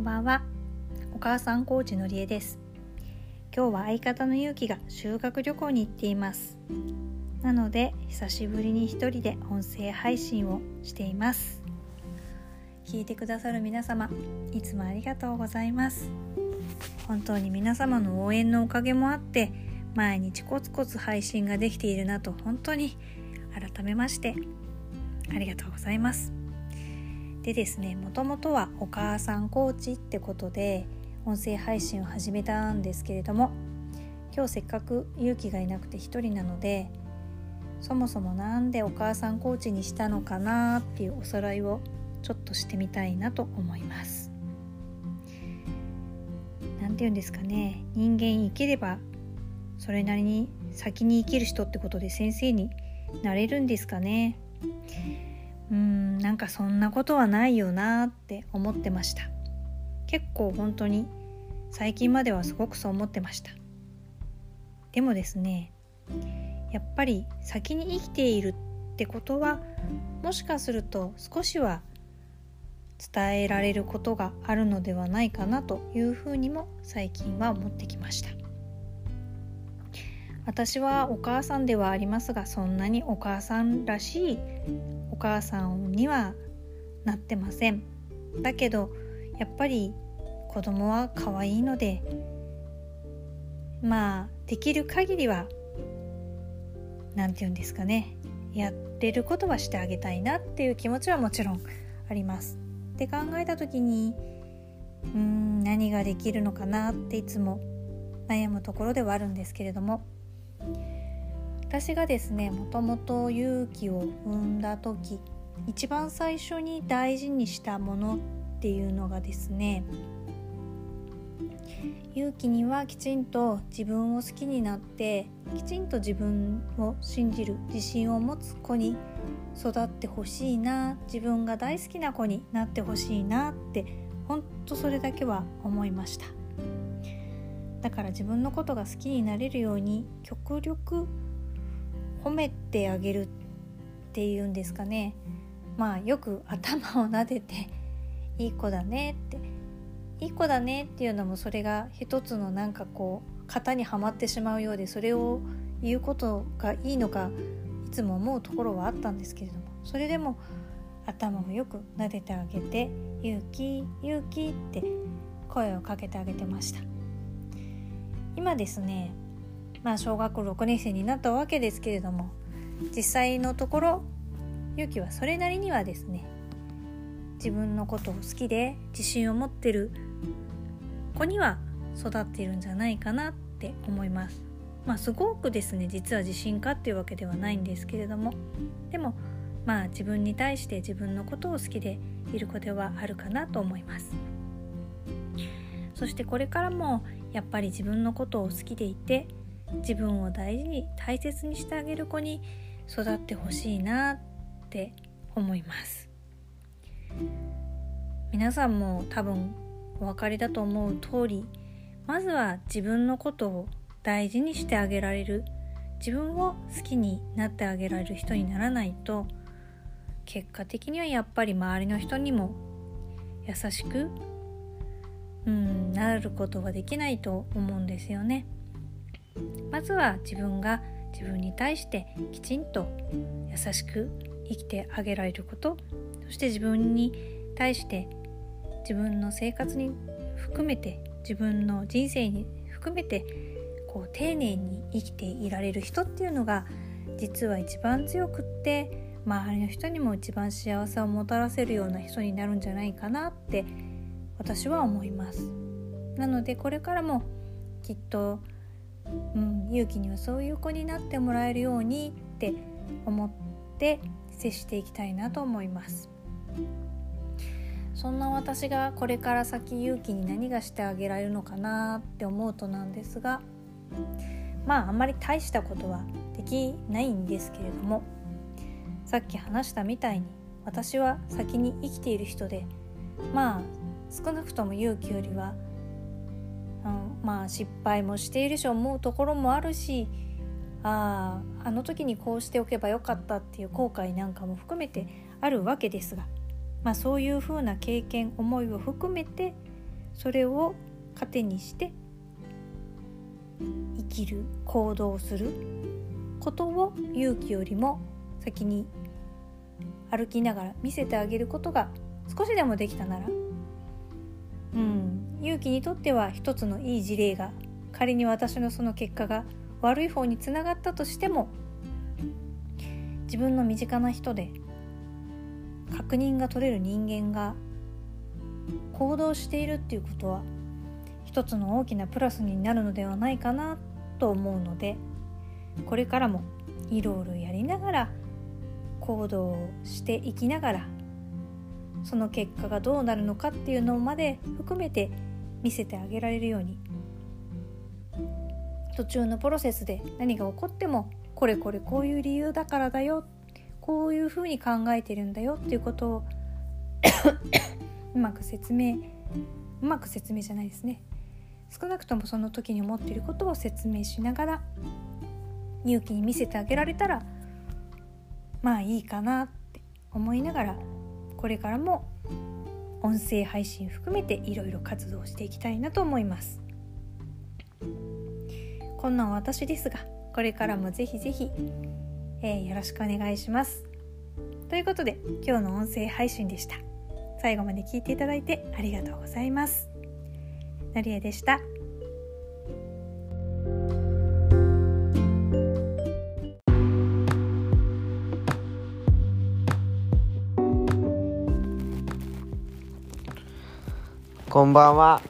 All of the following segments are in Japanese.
んばんは。お母さんコーチのりえです。今日は相方のゆうきが修学旅行に行っています。なので久しぶりに一人で音声配信をしています。聞いてくださる皆様いつもありがとうございます。本当に皆様の応援のおかげもあって毎日コツコツ配信ができているなと本当に改めましてありがとうございます。でですねもともとはお母さんコーチってことで音声配信を始めたんですけれども今日せっかく勇気がいなくて一人なのでそもそも何でお母さんコーチにしたのかなっていうおさらいをちょっとしてみたいなと思います。何て言うんですかね人間生きればそれなりに先に生きる人ってことで先生になれるんですかねうんなんかそんなことはないよなって思ってました。結構本当に最近まではすごくそう思ってました。でもですねやっぱり先に生きているってことはもしかすると少しは伝えられることがあるのではないかなというふうにも最近は思ってきました。私はお母さんではありますがそんなにお母さんらしいお母さんにはなってませんだけどやっぱり子供は可愛いのでまあできる限りは何て言うんですかねやれることはしてあげたいなっていう気持ちはもちろんあります。で考えた時にうーん何ができるのかなっていつも悩むところではあるんですけれども私がですねもともと勇気を生んだ時一番最初に大事にしたものっていうのがですね勇気にはきちんと自分を好きになってきちんと自分を信じる自信を持つ子に育ってほしいな自分が大好きな子になってほしいなってほんとそれだけは思いました。だから自分のことが好きになれるように極力褒めてあげるっていうんですかね。まあよく頭を撫でて「いい子だね」って「いい子だね」っていうのもそれが一つのなんかこう型にはまってしまうようでそれを言うことがいいのかいつも思うところはあったんですけれどもそれでも頭をよく撫でてあげて「勇気勇気」って声をかけてあげてました。今ですねまあ小学校6年生になったわけですけれども実際のところゆきはそれなりにはですね自分のことを好きで自信を持ってる子には育っているんじゃないかなって思います。まあすごくですね実は自信家っていうわけではないんですけれどもでもまあ自分に対して自分のことを好きでいる子ではあるかなと思います。そしてこれからもやっぱり自分のことを好きでいて自分を大事に大切にしてあげる子に育ってほしいなって思います。皆さんも多分お分かりだと思う通りまずは自分のことを大事にしてあげられる自分を好きになってあげられる人にならないと結果的にはやっぱり周りの人にも優しくうんなることができないと思うんですよね。まずは自分が自分に対してきちんと優しく生きてあげられることそして自分に対して自分の生活に含めて自分の人生に含めてこう丁寧に生きていられる人っていうのが実は一番強くって周りの人にも一番幸せをもたらせるような人になるんじゃないかなって私は思います。なのでこれからもきっとうん、勇気にはそういう子になってもらえるようにって思って接していきたいなと思います。そんな私がこれから先勇気に何がしてあげられるのかなって思うとなんですがまああんまり大したことはできないんですけれどもさっき話したみたいに私は先に生きている人でまあ少なくとも勇気よりはうん、まあ失敗もしているし思うところもあるしあああの時にこうしておけばよかったっていう後悔なんかも含めてあるわけですが、まあ、そういうふうな経験思いを含めてそれを糧にして生きる行動することを勇気よりも先に歩きながら見せてあげることが少しでもできたならうん。勇気にとっては一つのいい事例が仮に私のその結果が悪い方につながったとしても自分の身近な人で確認が取れる人間が行動しているっていうことは一つの大きなプラスになるのではないかなと思うのでこれからもいろいろやりながら行動していきながらその結果がどうなるのかっていうのまで含めて見せてあげられるように途中のプロセスで何が起こってもこれこれこういう理由だからだよこういうふうに考えてるんだよっていうことを うまく説明うまく説明じゃないですね。少なくともその時に思っていることを説明しながら勇気に見せてあげられたらまあいいかなって思いながらこれからも音声配信含めていろいろ活動していきたいなと思います。こんな私ですがこれからもぜひぜひ、えー、よろしくお願いします。ということで今日の音声配信でした。最後まで聞いていただいてありがとうございます。のりえでした。こんばんは、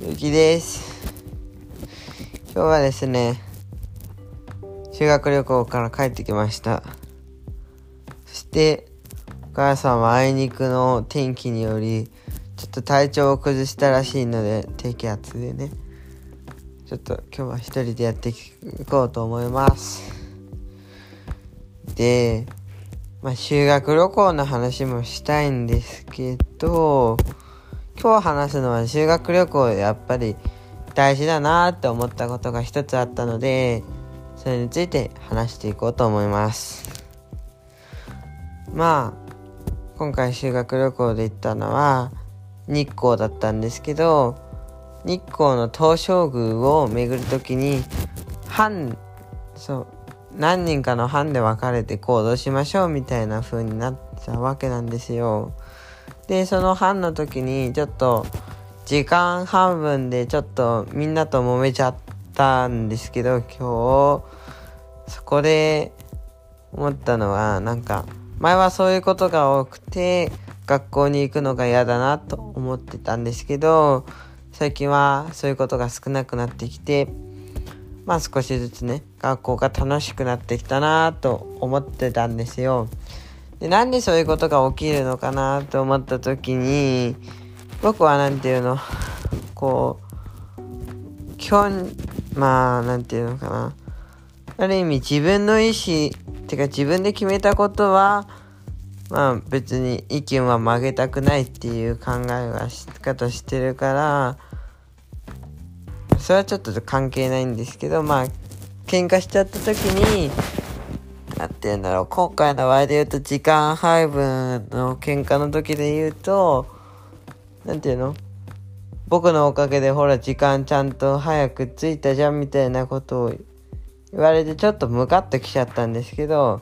ゆきです。今日はですね、修学旅行から帰ってきました。そして、お母さんはあいにくの天気により、ちょっと体調を崩したらしいので、低気圧でね、ちょっと今日は一人でやっていこうと思います。で、まあ、修学旅行の話もしたいんですけど、今日話すのは修学旅行やっぱり大事だなって思ったことが一つあったのでそれについて話していこうと思いますまあ今回修学旅行で行ったのは日光だったんですけど日光の東照宮を巡る時に班そう何人かの班で分かれて行動しましょうみたいな風になったわけなんですよ。でその班の時にちょっと時間半分でちょっとみんなと揉めちゃったんですけど今日そこで思ったのはなんか前はそういうことが多くて学校に行くのが嫌だなと思ってたんですけど最近はそういうことが少なくなってきてまあ少しずつね学校が楽しくなってきたなと思ってたんですよ。でなんでそういうことが起きるのかなと思った時に僕は何て言うのこう基本まあ何て言うのかな。ある意味自分の意思てか自分で決めたことはまあ別に意見は曲げたくないっていう考えは方してるからそれはちょっと関係ないんですけどまあ喧嘩しちゃった時になんて言うんだろう、今回の場合で言うと時間配分の喧嘩の時で言うと、なんて言うの？僕のおかげでほら時間ちゃんと早く着いたじゃんみたいなことを言われてちょっとムカッときちゃったんですけど、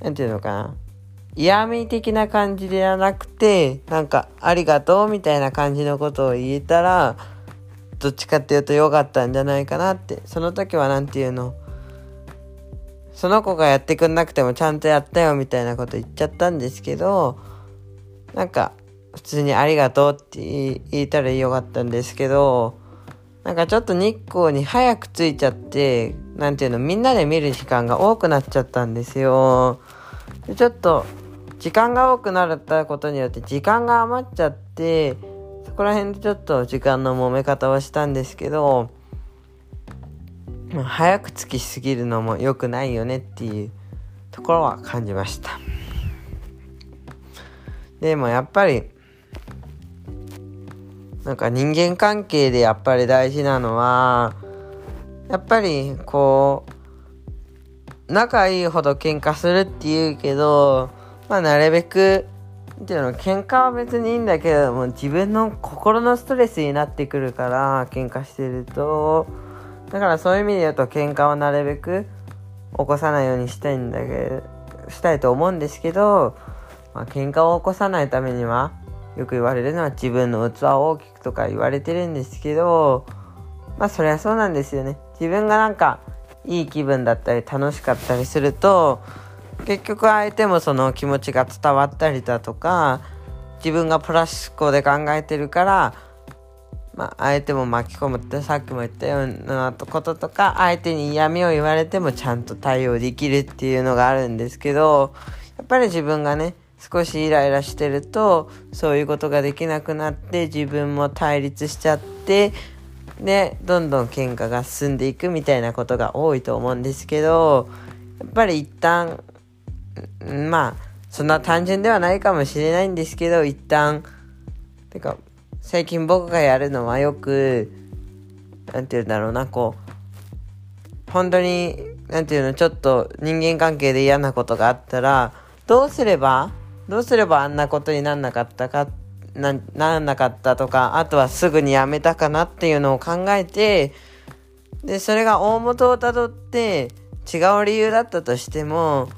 なんていうのかな？嫌味的な感じではなくて、なんかありがとうみたいな感じのことを言えたら、どっちかっていうと良かったんじゃないかなって。その時はなんていうの？その子がやってくんなくてもちゃんとやったよみたいなこと言っちゃったんですけど、なんか、普通にありがとうって言えたらよかったんですけど、なんかちょっと日光に早く着いちゃって、なんていうの、みんなで見る時間が多くなっちゃったんですよ。でちょっと、時間が多くなったことによって時間が余っちゃって、そこら辺でちょっと時間の揉め方はしたんですけど、早く着きすぎるのも良くないよねっていうところは感じました。でもやっぱりなんか人間関係でやっぱり大事なのはやっぱりこう仲いいほど喧嘩するって言うけどまあなるべくっていうの喧嘩は別にいいんだけども自分の心のストレスになってくるから喧嘩してるとだからそういう意味で言うと喧嘩をなるべく起こさないようにしたいんだけどしたいと思うんですけど、まあ、喧嘩を起こさないためにはよく言われるのは自分の器を大きくとか言われてるんですけどまあそりゃそうなんですよね。自分がなんかいい気分だったり楽しかったりすると結局相手もその気持ちが伝わったりだとか自分がプラス思考で考えてるからまあ、相手も巻き込むってさっきも言ったようなこととか相手に嫌味を言われてもちゃんと対応できるっていうのがあるんですけどやっぱり自分がね少しイライラしてるとそういうことができなくなって自分も対立しちゃってでどんどん喧嘩が進んでいくみたいなことが多いと思うんですけどやっぱり一旦まあそんな単純ではないかもしれないんですけど一旦てか最近僕がやるのはよく何て言うんだろうなこう本当に何て言うのちょっと人間関係で嫌なことがあったらどうすればどうすればあんなことになんなかったかななんなかったとかあとはすぐにやめたかなっていうのを考えてでそれが大元をたどって違う理由だったとしても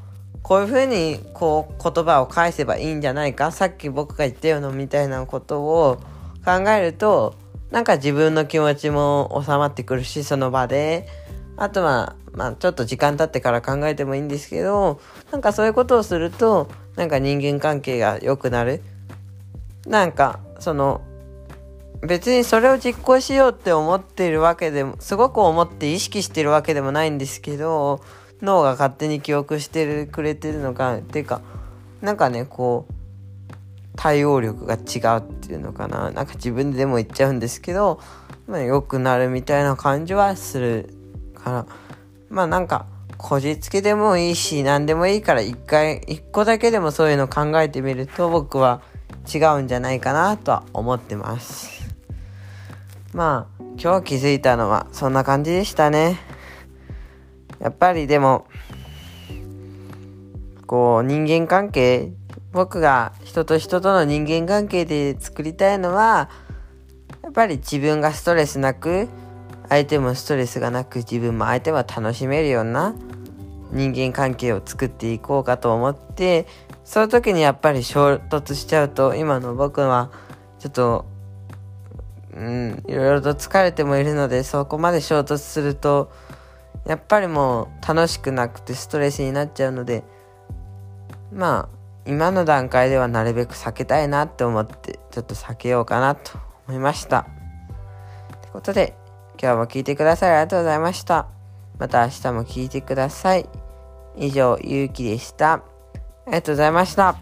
こういうふうにこう言葉を返せばいいんじゃないか。さっき僕が言ったようなみたいなことを考えるとなんか自分の気持ちも収まってくるしその場で。あとはまあちょっと時間経ってから考えてもいいんですけどなんかそういうことをするとなんか人間関係が良くなる。なんかその別にそれを実行しようって思ってるわけでもすごく思って意識してるわけでもないんですけど脳が勝手に記憶してくれてるのかっていうかなんかねこう対応力が違うっていうのかな。なんか自分でも言っちゃうんですけど、まあ、良くなるみたいな感じはするから。まあなんかこじつけでもいいし何でもいいから一回一個だけでもそういうの考えてみると僕は違うんじゃないかなとは思ってます。まあ今日気づいたのはそんな感じでしたね。やっぱりでもこう人間関係僕が人と人との人間関係で作りたいのはやっぱり自分がストレスなく相手もストレスがなく自分も相手は楽しめるような人間関係を作っていこうかと思ってその時にやっぱり衝突しちゃうと今の僕はちょっとうんいろいろと疲れてもいるのでそこまで衝突するとやっぱりもう楽しくなくてストレスになっちゃうのでまあ今の段階ではなるべく避けたいなって思ってちょっと避けようかなと思いました。ってことで今日も聞いてくださりありがとうございました。また明日も聞いてください。以上、ゆうきでした。ありがとうございました。